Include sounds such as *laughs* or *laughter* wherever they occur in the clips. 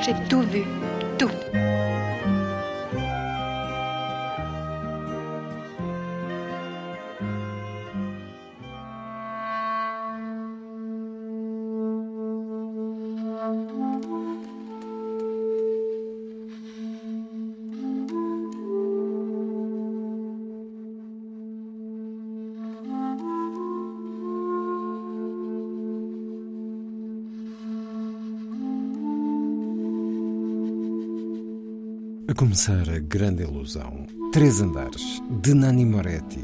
J'ai tout vu. Tout. A começar a grande ilusão. Três andares, de Nani Moretti.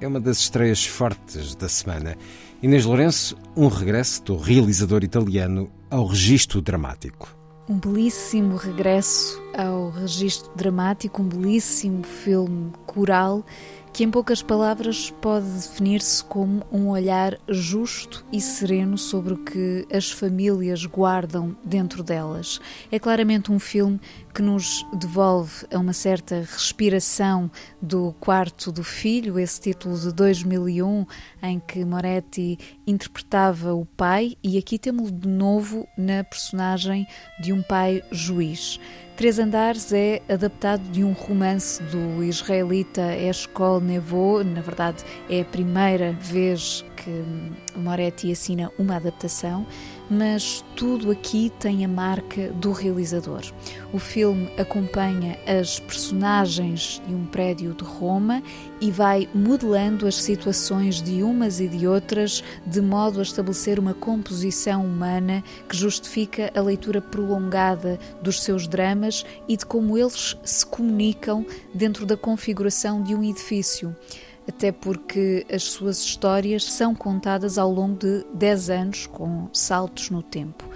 É uma das estreias fortes da semana. Inês Lourenço, um regresso do realizador italiano ao registro dramático. Um belíssimo regresso ao registro dramático, um belíssimo filme coral que, em poucas palavras, pode definir-se como um olhar justo e sereno sobre o que as famílias guardam dentro delas. É claramente um filme que nos devolve a uma certa respiração do quarto do filho, esse título de 2001, em que Moretti interpretava o pai, e aqui temos de novo na personagem de um pai juiz. Três Andares é adaptado de um romance do israelita Eshkol Nevo. Na verdade, é a primeira vez que Moretti assina uma adaptação, mas tudo aqui tem a marca do realizador. O filme acompanha as personagens de um prédio de Roma e vai modelando as situações de umas e de outras, de modo a estabelecer uma composição humana que justifica a leitura prolongada dos seus dramas e de como eles se comunicam dentro da configuração de um edifício até porque as suas histórias são contadas ao longo de 10 anos, com saltos no tempo.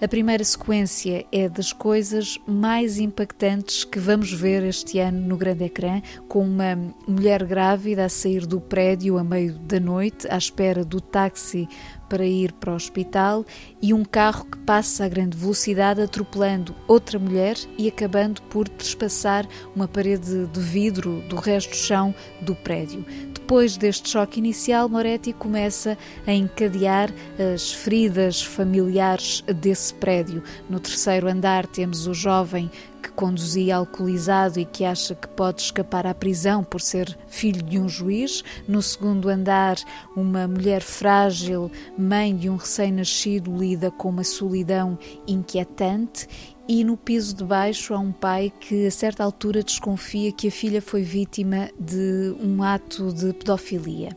A primeira sequência é das coisas mais impactantes que vamos ver este ano no grande ecrã, com uma mulher grávida a sair do prédio a meio da noite, à espera do táxi para ir para o hospital e um carro que passa a grande velocidade atropelando outra mulher e acabando por trespassar uma parede de vidro do resto do chão do prédio. Depois deste choque inicial, Moretti começa a encadear as feridas familiares desse prédio. No terceiro andar temos o jovem conduzia alcoolizado e que acha que pode escapar à prisão por ser filho de um juiz. No segundo andar, uma mulher frágil, mãe de um recém-nascido, lida com uma solidão inquietante. E no piso de baixo há um pai que, a certa altura, desconfia que a filha foi vítima de um ato de pedofilia.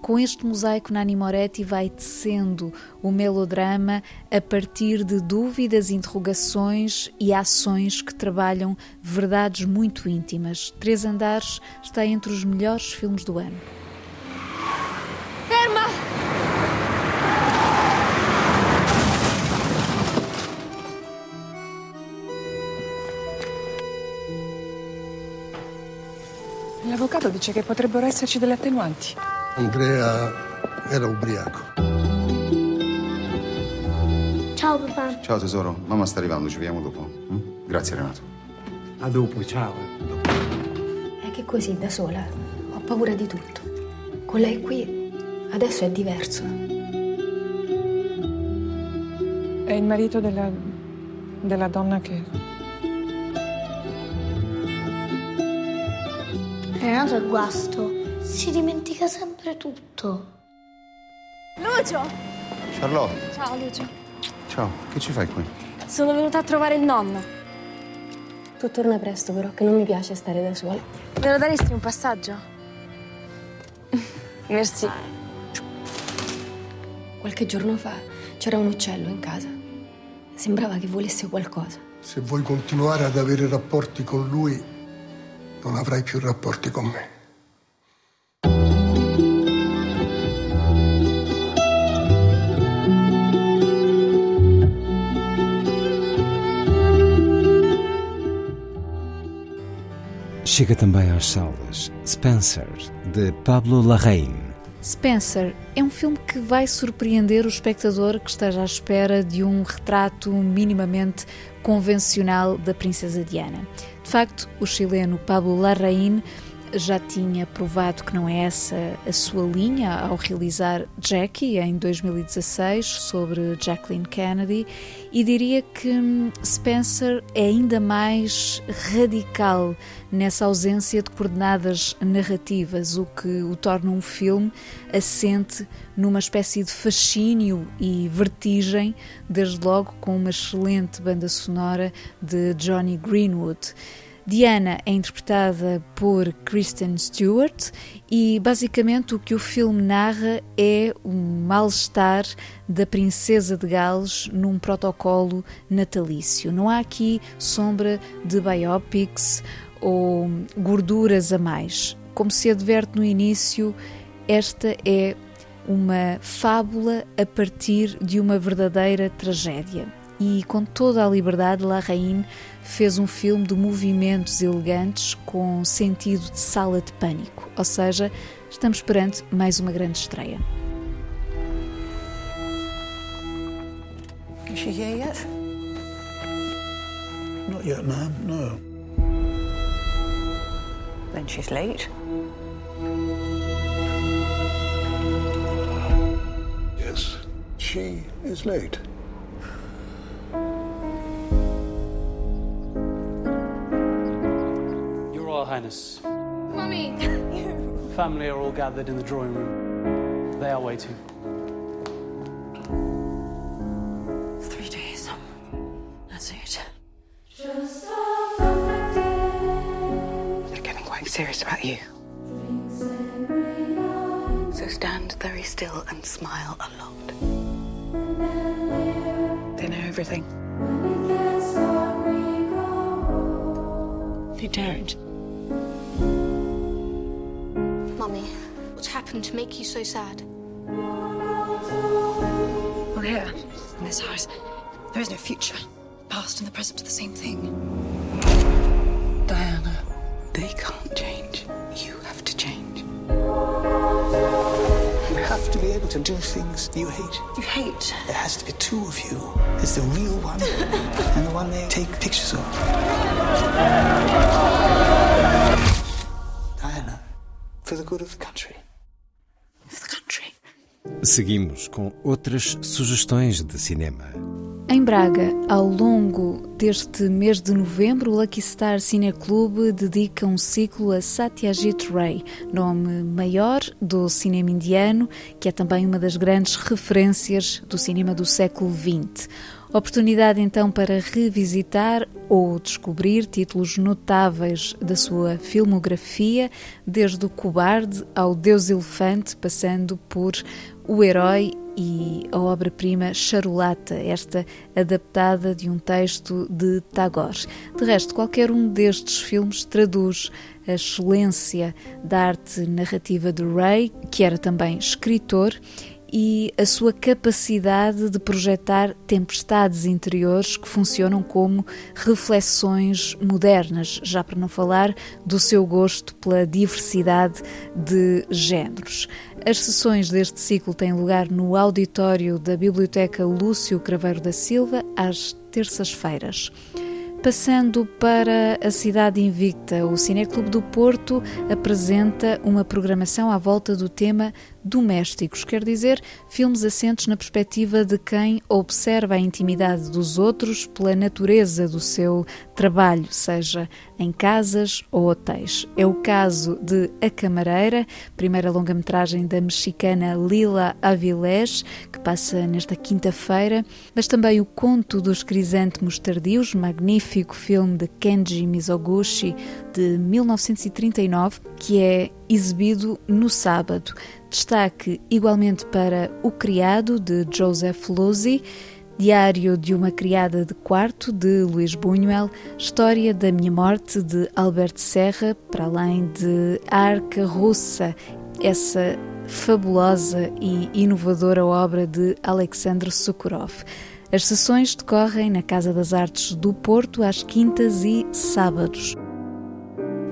Com este mosaico, Nani Moretti vai tecendo o melodrama a partir de dúvidas, interrogações e ações que trabalham verdades muito íntimas. Três Andares está entre os melhores filmes do ano. Ferma! L'avvocato dice che potrebbero esserci delle attenuanti. Andrea era ubriaco. Ciao papà. Ciao tesoro, mamma sta arrivando, ci vediamo dopo. mm? Grazie Renato. A dopo, ciao. È che così, da sola, ho paura di tutto. Con lei qui, adesso è diverso. È il marito della, della donna che... Renato è guasto. Si dimentica sempre tutto. Lucio! Charlotte, Ciao Lucio. ciao, che ci fai qui? Sono venuta a trovare il nonno. Tu torna presto, però, che non mi piace stare da sola. Me lo daresti un passaggio? *laughs* Merci. Qualche giorno fa c'era un uccello in casa. Sembrava che volesse qualcosa. Se vuoi continuare ad avere rapporti con lui, non avrai più rapporti con me. Chega também às salas Spencer, de Pablo Larraín. Spencer é um filme que vai surpreender o espectador que esteja à espera de um retrato minimamente convencional da Princesa Diana. De facto, o chileno Pablo Larraín já tinha provado que não é essa a sua linha ao realizar Jackie em 2016 sobre Jacqueline Kennedy e diria que hum, Spencer é ainda mais radical nessa ausência de coordenadas narrativas, o que o torna um filme assente numa espécie de fascínio e vertigem, desde logo com uma excelente banda sonora de Johnny Greenwood. Diana é interpretada por Kristen Stewart e basicamente o que o filme narra é um mal-estar da princesa de Gales num protocolo natalício. Não há aqui sombra de biopics ou gorduras a mais. Como se adverte no início, esta é uma fábula a partir de uma verdadeira tragédia. E com toda a liberdade, Larraín fez um filme de movimentos elegantes com sentido de sala de pânico, ou seja, estamos perante mais uma grande estreia. Is she here yet? Not yet, ma'am, no. Then she's late. Yes, she is late. Highness. Mummy! *laughs* Family are all gathered in the drawing room. They are waiting. Three days. That's it. They're getting quite serious about you. So stand very still and smile a lot. They know everything. They don't. Mummy, what's happened to make you so sad? Well, here, in this house, there is no future. Past and the present are the same thing. Diana. They can't change. You have to change. You have to be able to do things you hate. You hate? There has to be two of you. There's the real one *laughs* and the one they take pictures of. For the good of the country. For the country. Seguimos com outras sugestões de cinema. Em Braga, ao longo deste mês de novembro, o Lucky Star Cine Club dedica um ciclo a Satyajit Ray, nome maior do cinema indiano, que é também uma das grandes referências do cinema do século XX. Oportunidade então para revisitar ou descobrir títulos notáveis da sua filmografia, desde o Cobarde ao Deus Elefante, passando por O Herói e a obra-prima Charulata, esta adaptada de um texto de Tagore. De resto, qualquer um destes filmes traduz a excelência da arte narrativa de Ray, que era também escritor, e a sua capacidade de projetar tempestades interiores que funcionam como reflexões modernas, já para não falar do seu gosto pela diversidade de géneros. As sessões deste ciclo têm lugar no auditório da Biblioteca Lúcio Craveiro da Silva às terças-feiras. Passando para a cidade invicta, o Cineclube do Porto apresenta uma programação à volta do tema domésticos, quer dizer, filmes assentes na perspectiva de quem observa a intimidade dos outros pela natureza do seu trabalho, seja em casas ou hotéis. É o caso de A Camareira, primeira longa-metragem da mexicana Lila Avilés, que passa nesta quinta-feira, mas também O Conto dos Crisântemos Tardios, magnífico filme de Kenji Mizoguchi de 1939, que é exibido no sábado. Destaque igualmente para O Criado, de Joseph Losey, Diário de uma Criada de Quarto, de Luís Buñuel, História da Minha Morte, de Alberto Serra, para além de Arca Russa, essa fabulosa e inovadora obra de Alexandre Sokurov. As sessões decorrem na Casa das Artes do Porto às quintas e sábados.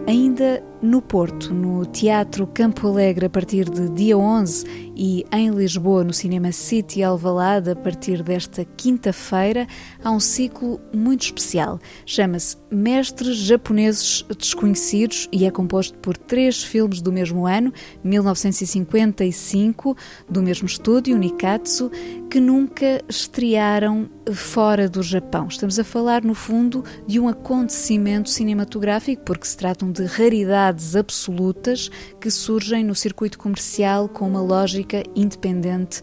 Ainda no Porto, no Teatro Campo Alegre, a partir de dia 11 e em Lisboa, no Cinema City Alvalade, a partir desta quinta-feira, há um ciclo muito especial. Chama-se Mestres Japoneses Desconhecidos e é composto por três filmes do mesmo ano, 1955, do mesmo estúdio, Nikatsu, que nunca estrearam fora do Japão. Estamos a falar, no fundo, de um acontecimento cinematográfico, porque se tratam de raridades absolutas que surgem no circuito comercial com uma lógica independente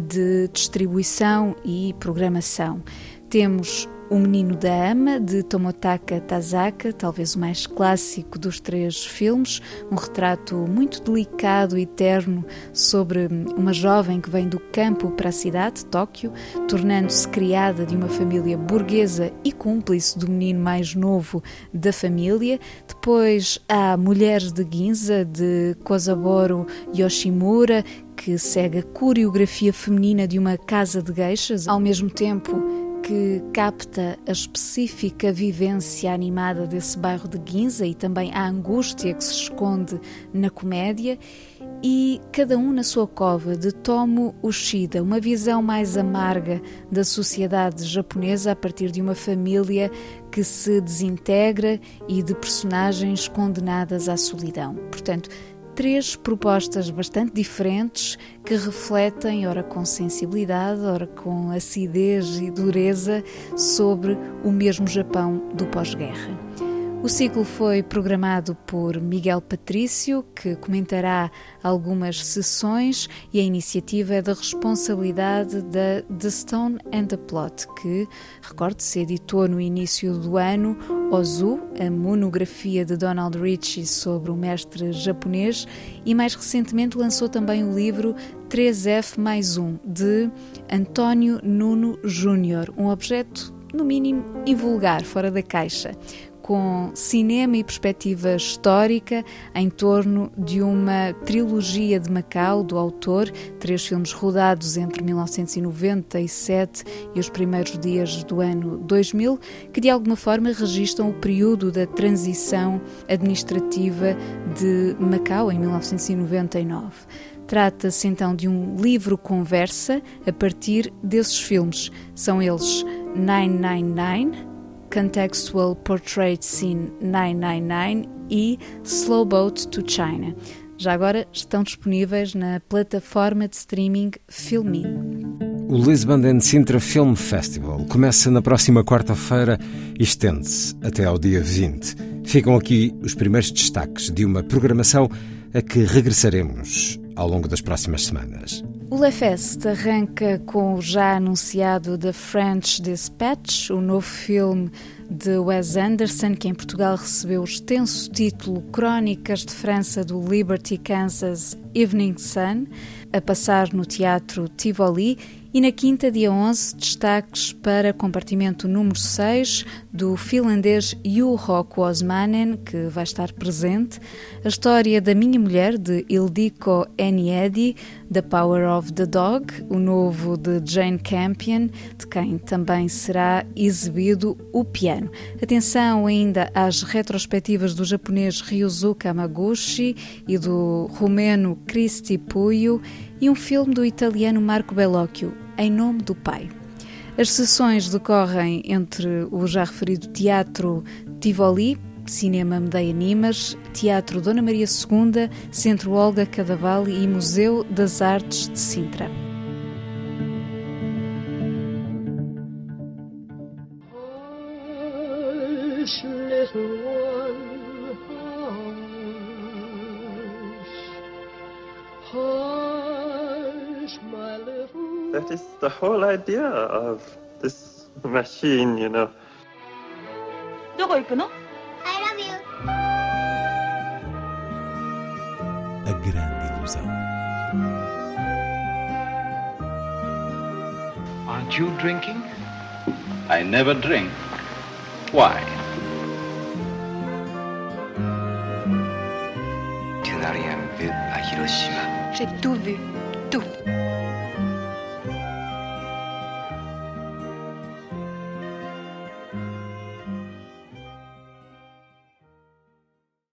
de distribuição e programação. Temos o Menino da Ama, de Tomotaka Tazaka, talvez o mais clássico dos três filmes, um retrato muito delicado e terno sobre uma jovem que vem do campo para a cidade, Tóquio, tornando-se criada de uma família burguesa e cúmplice do menino mais novo da família. Depois há Mulheres de Ginza, de Kozaboro Yoshimura, que segue a coreografia feminina de uma casa de geixas, ao mesmo tempo que capta a específica vivência animada desse bairro de Ginza e também a angústia que se esconde na comédia, e cada um na sua cova de Tomo Ushida, uma visão mais amarga da sociedade japonesa a partir de uma família que se desintegra e de personagens condenadas à solidão. Portanto, três propostas bastante diferentes que refletem, ora com sensibilidade, ora com acidez e dureza, sobre o mesmo Japão do pós-guerra. O ciclo foi programado por Miguel Patrício, que comentará algumas sessões, e a iniciativa é da responsabilidade da The Stone and the Plot, que, recorde-se, editou no início do ano Ozu, a monografia de Donald Ritchie sobre o mestre japonês, e mais recentemente lançou também o livro 3F mais 1, de António Nuno Júnior, um objeto no mínimo invulgar, fora da caixa, com cinema e perspectiva histórica em torno de uma trilogia de Macau do autor, três filmes rodados entre 1997 e os primeiros dias do ano 2000, que de alguma forma registram o período da transição administrativa de Macau em 1999. Trata-se então de um livro-conversa a partir desses filmes. São eles 999, Contextual Portrait Scene 999 e Slow Boat to China. Já agora estão disponíveis na plataforma de streaming Filmin. O Lisbon and Sintra Film Festival começa na próxima quarta-feira e estende-se até ao dia 20. Ficam aqui os primeiros destaques de uma programação a que regressaremos ao longo das próximas semanas. O Lefest arranca com o já anunciado The French Dispatch, o novo filme de Wes Anderson, que em Portugal recebeu o extenso título Crónicas de França do Liberty Kansas Evening Sun, a passar no Teatro Tivoli e na quinta, dia 11, destaques para compartimento número 6 do finlandês Juho Kuosmanen, que vai estar presente, a história da minha mulher, de Ildiko Eniedi, The Power of the Dog, o novo de Jane Campion, de quem também será exibido o piano. Atenção ainda às retrospectivas do japonês Ryuzuka Amaguchi e do romeno Cristi Puyo e um filme do italiano Marco Bellocchio, Em Nome do Pai. As sessões decorrem entre o já referido Teatro Tivoli, Cinema Medeia Nimas, Teatro Dona Maria II, Centro Olga Cadaval e Museu das Artes de Sintra. That is the whole idea of this machine, you know. どこ行くの I love you. A grande ilusão. Aren't you drinking? I never drink. Why? Tu n'as rien vu à Hiroshima. J'ai tout vu. Tout.